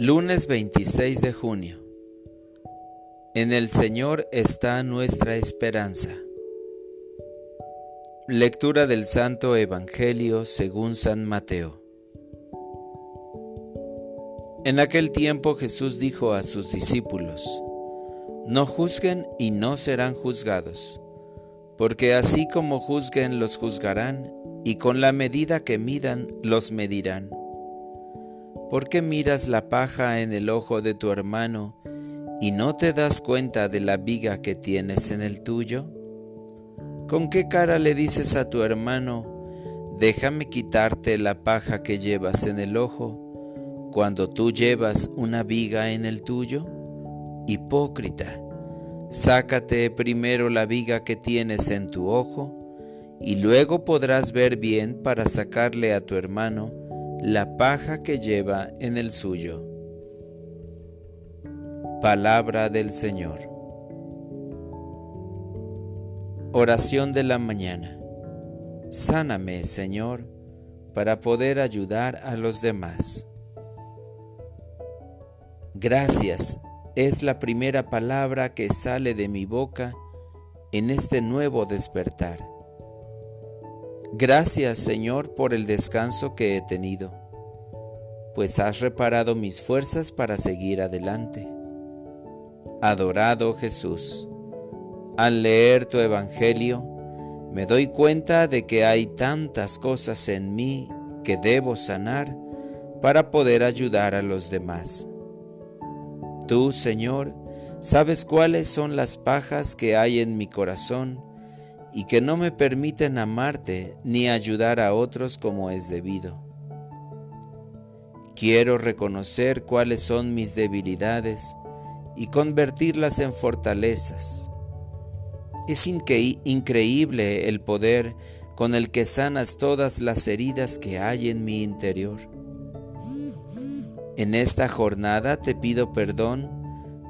Lunes 26 de junio. En el Señor está nuestra esperanza. Lectura del Santo Evangelio según San Mateo. En aquel tiempo Jesús dijo a sus discípulos, No juzguen y no serán juzgados, porque así como juzguen los juzgarán, y con la medida que midan los medirán. ¿Por qué miras la paja en el ojo de tu hermano y no te das cuenta de la viga que tienes en el tuyo? ¿Con qué cara le dices a tu hermano, déjame quitarte la paja que llevas en el ojo, cuando tú llevas una viga en el tuyo? Hipócrita, sácate primero la viga que tienes en tu ojo, y luego podrás ver bien para sacarle a tu hermano la paja que lleva en el suyo. Palabra del Señor. Oración de la mañana. Sáname, Señor, para poder ayudar a los demás. Gracias es la primera palabra que sale de mi boca en este nuevo despertar. Gracias Señor por el descanso que he tenido, pues has reparado mis fuerzas para seguir adelante. Adorado Jesús, al leer tu Evangelio, me doy cuenta de que hay tantas cosas en mí que debo sanar para poder ayudar a los demás. Tú, Señor, sabes cuáles son las pajas que hay en mi corazón y que no me permiten amarte ni ayudar a otros como es debido. Quiero reconocer cuáles son mis debilidades y convertirlas en fortalezas. Es increíble el poder con el que sanas todas las heridas que hay en mi interior. En esta jornada te pido perdón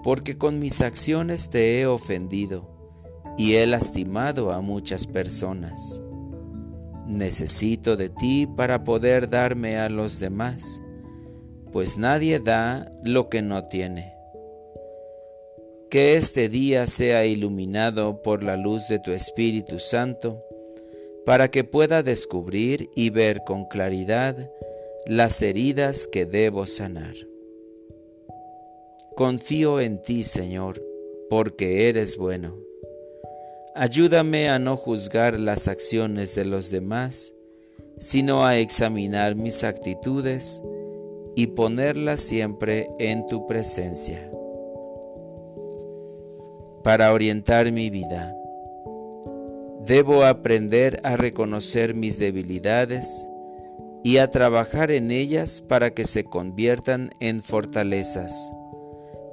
porque con mis acciones te he ofendido y he lastimado a muchas personas. Necesito de ti para poder darme a los demás, pues nadie da lo que no tiene. Que este día sea iluminado por la luz de tu Espíritu Santo, para que pueda descubrir y ver con claridad las heridas que debo sanar. Confío en ti, Señor, porque eres bueno Ayúdame a no juzgar las acciones de los demás, sino a examinar mis actitudes y ponerlas siempre en tu presencia. Para orientar mi vida, debo aprender a reconocer mis debilidades y a trabajar en ellas para que se conviertan en fortalezas,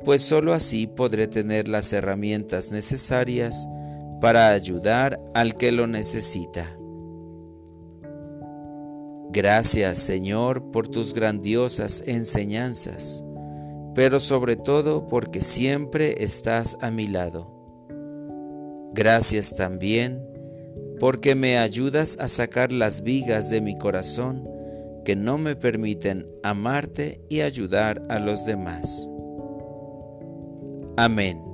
pues sólo así podré tener las herramientas necesarias para ayudar al que lo necesita. Gracias Señor por tus grandiosas enseñanzas, pero sobre todo porque siempre estás a mi lado. Gracias también porque me ayudas a sacar las vigas de mi corazón que no me permiten amarte y ayudar a los demás. Amén.